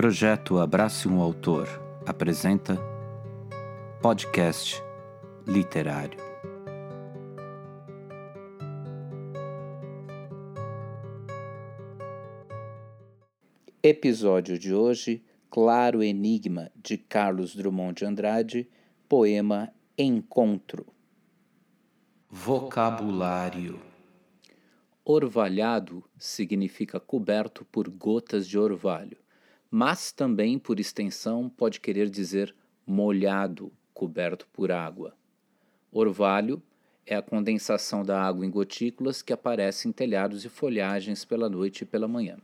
Projeto Abrace um Autor apresenta Podcast Literário. Episódio de hoje: Claro Enigma de Carlos Drummond de Andrade, poema Encontro. Vocabulário Orvalhado significa coberto por gotas de orvalho, mas também, por extensão, pode querer dizer molhado, coberto por água. Orvalho é a condensação da água em gotículas que aparece em telhados e folhagens pela noite e pela manhã.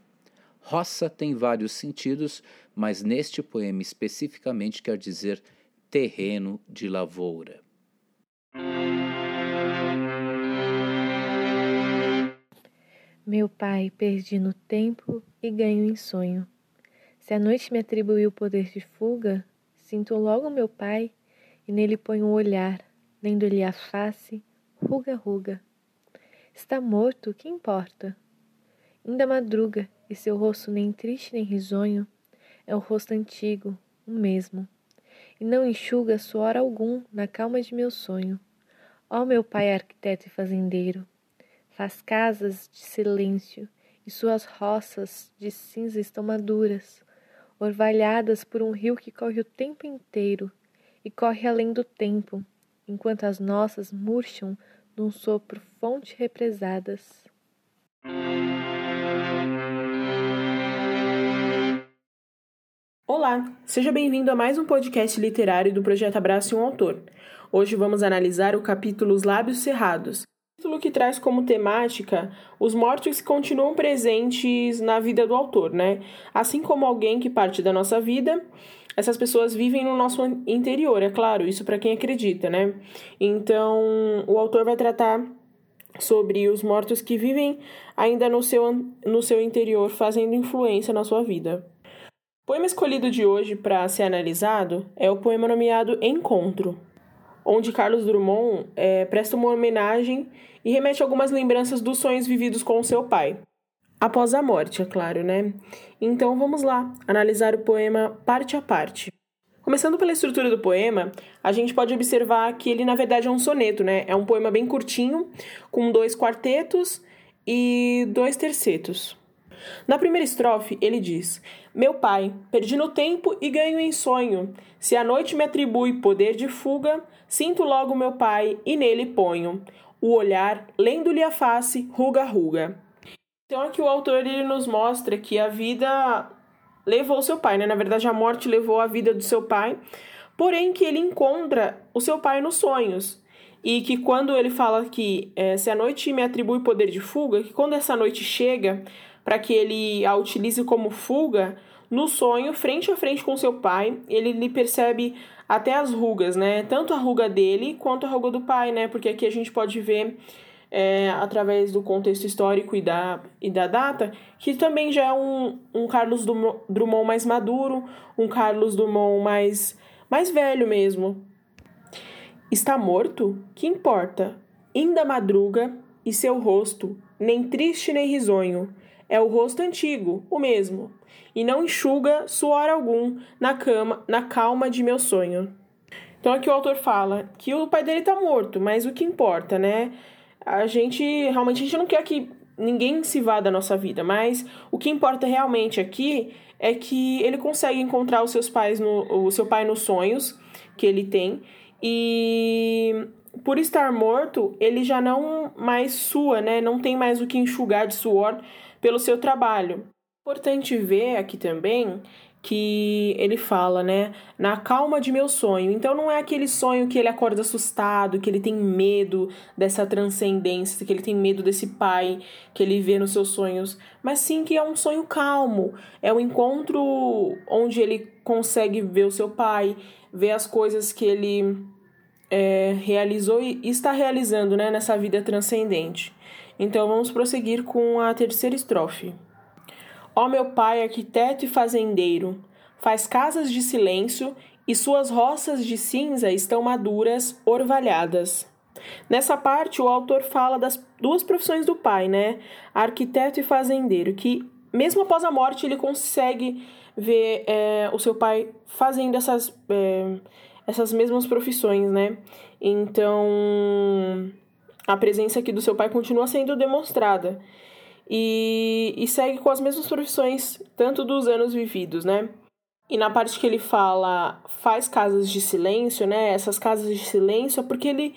Roça tem vários sentidos, mas neste poema especificamente quer dizer terreno de lavoura. Meu pai, perdi no tempo e ganho em sonho. Se a noite me atribuiu o poder de fuga, sinto logo meu pai e nele ponho o olhar, lendo-lhe a face, ruga, ruga. Está morto, que importa? Ainda madruga e seu rosto nem triste nem risonho é o rosto antigo, o mesmo, e não enxuga suor algum na calma de meu sonho. Ó meu pai arquiteto e fazendeiro, Faz casas de silêncio e suas roças de cinza estão maduras, orvalhadas por um rio que corre o tempo inteiro e corre além do tempo, enquanto as nossas murcham num sopro fonte represadas. Olá, seja bem-vindo a mais um podcast literário do projeto Abraço um Autor. Hoje vamos analisar o capítulo Os Lábios Cerrados, título que traz como temática os mortos que continuam presentes na vida do autor, né? Assim como alguém que parte da nossa vida, essas pessoas vivem no nosso interior, é claro, isso para quem acredita, né? Então, o autor vai tratar sobre os mortos que vivem ainda no seu, no seu interior, fazendo influência na sua vida. O poema escolhido de hoje para ser analisado é o poema nomeado Encontro, onde Carlos Drummond é, presta uma homenagem e remete algumas lembranças dos sonhos vividos com seu pai. Após a morte, é claro, né? Então vamos lá, analisar o poema parte a parte. Começando pela estrutura do poema, a gente pode observar que ele na verdade é um soneto, né? É um poema bem curtinho, com dois quartetos e dois tercetos. Na primeira estrofe, ele diz: Meu pai, perdi no tempo e ganho em sonho. Se a noite me atribui poder de fuga, sinto logo meu pai e nele ponho o olhar, lendo-lhe a face, ruga ruga. Então aqui o autor ele nos mostra que a vida levou seu pai, né? Na verdade, a morte levou a vida do seu pai, porém que ele encontra o seu pai nos sonhos. E que quando ele fala que é, se a noite me atribui poder de fuga, que quando essa noite chega, para que ele a utilize como fuga, no sonho, frente a frente com seu pai, ele lhe percebe até as rugas, né? Tanto a ruga dele quanto a ruga do pai, né? Porque aqui a gente pode ver, é, através do contexto histórico e da, e da data, que também já é um, um Carlos Drummond mais maduro, um Carlos Drummond mais, mais velho mesmo. Está morto? Que importa? Ainda madruga e seu rosto, nem triste nem risonho, é o rosto antigo, o mesmo, e não enxuga suor algum na cama, na calma de meu sonho. Então aqui o autor fala que o pai dele tá morto, mas o que importa, né? A gente realmente a gente não quer que ninguém se vá da nossa vida, mas o que importa realmente aqui é que ele consegue encontrar os seus pais no o seu pai nos sonhos que ele tem e por estar morto, ele já não mais sua, né? Não tem mais o que enxugar de suor pelo seu trabalho. Importante ver aqui também que ele fala, né, na calma de meu sonho. Então não é aquele sonho que ele acorda assustado, que ele tem medo dessa transcendência, que ele tem medo desse pai que ele vê nos seus sonhos, mas sim que é um sonho calmo. É o um encontro onde ele consegue ver o seu pai, ver as coisas que ele é, realizou e está realizando, né, nessa vida transcendente. Então vamos prosseguir com a terceira estrofe. Ó meu pai, arquiteto e fazendeiro, faz casas de silêncio e suas roças de cinza estão maduras, orvalhadas. Nessa parte, o autor fala das duas profissões do pai, né? Arquiteto e fazendeiro, que mesmo após a morte ele consegue ver é, o seu pai fazendo essas, é, essas mesmas profissões, né? Então, a presença aqui do seu pai continua sendo demonstrada. E, e segue com as mesmas profissões, tanto dos anos vividos, né? E na parte que ele fala faz casas de silêncio, né? Essas casas de silêncio é porque ele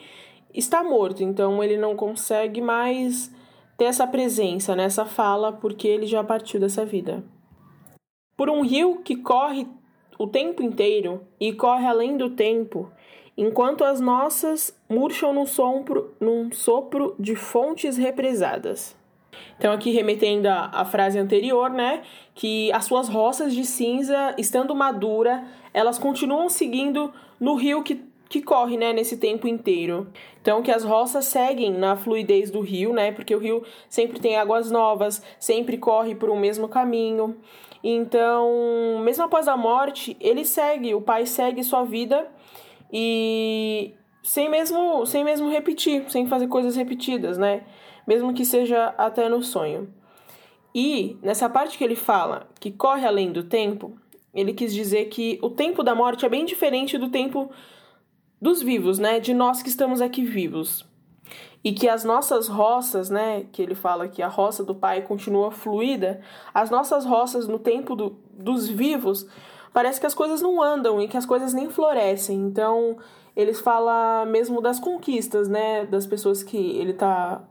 está morto, então ele não consegue mais ter essa presença nessa fala porque ele já partiu dessa vida. Por um rio que corre o tempo inteiro e corre além do tempo, enquanto as nossas murcham num sopro, num sopro de fontes represadas. Então, aqui remetendo à, frase anterior, né? Que as suas roças de cinza, estando madura, elas continuam seguindo no rio que, que corre, né? Nesse tempo inteiro. Então, que as roças seguem na fluidez do rio, né? Porque o rio sempre tem águas novas, sempre corre por um mesmo caminho. Então, mesmo após a morte, ele segue, o pai segue sua vida e sem mesmo, sem mesmo repetir, sem fazer coisas repetidas, né? Mesmo que seja até no sonho. E nessa parte que ele fala que corre além do tempo, ele quis dizer que o tempo da morte é bem diferente do tempo dos vivos, né? De nós que estamos aqui vivos e que as nossas roças, né, que ele fala que a roça do pai continua fluida, as nossas roças no tempo do, dos vivos, parece que as coisas não andam e que as coisas nem florescem. Então, eles falam mesmo das conquistas, né, das pessoas que ele tá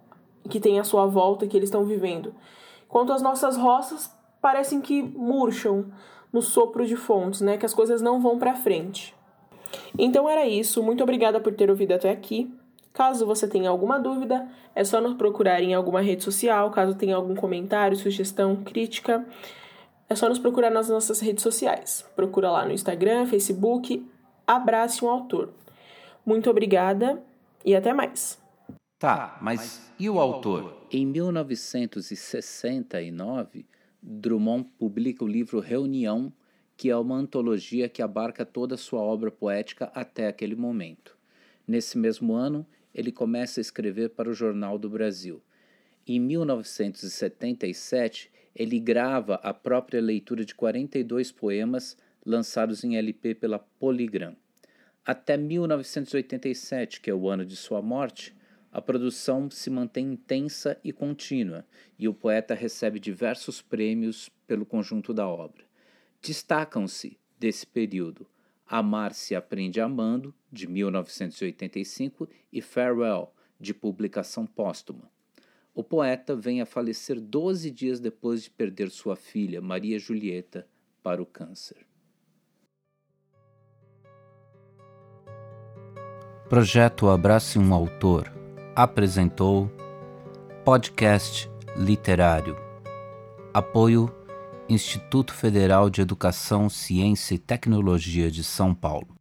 que tem à sua volta, que eles estão vivendo. Enquanto as nossas roças parecem que murcham no sopro de fontes, né, que as coisas não vão para frente. Então era isso. Muito obrigada por ter ouvido até aqui. Caso você tenha alguma dúvida, é só nos procurar em alguma rede social. Caso tenha algum comentário, sugestão, crítica, é só nos procurar nas nossas redes sociais. Procura lá no Instagram, Facebook, abrace um autor. Muito obrigada e até mais. Tá, mas e o autor? Em 1969, Drummond publica o livro Reunião, que é uma antologia que abarca toda a sua obra poética até aquele momento. Nesse mesmo ano, ele começa a escrever para o Jornal do Brasil. Em 1977, ele grava a própria leitura de 42 poemas lançados em LP pela Polygram. Até 1987, que é o ano de sua morte, a produção se mantém intensa e contínua, e o poeta recebe diversos prêmios pelo conjunto da obra. Destacam-se, desse período, Amar-se Aprende Amando, de 1985, e Farewell, de publicação póstuma. O poeta vem a falecer 12 dias depois de perder sua filha, Maria Julieta, para o câncer. Projeto Abrace um Autor apresentou podcast literário. Apoio Instituto Federal de Educação, Ciência e Tecnologia de São Paulo.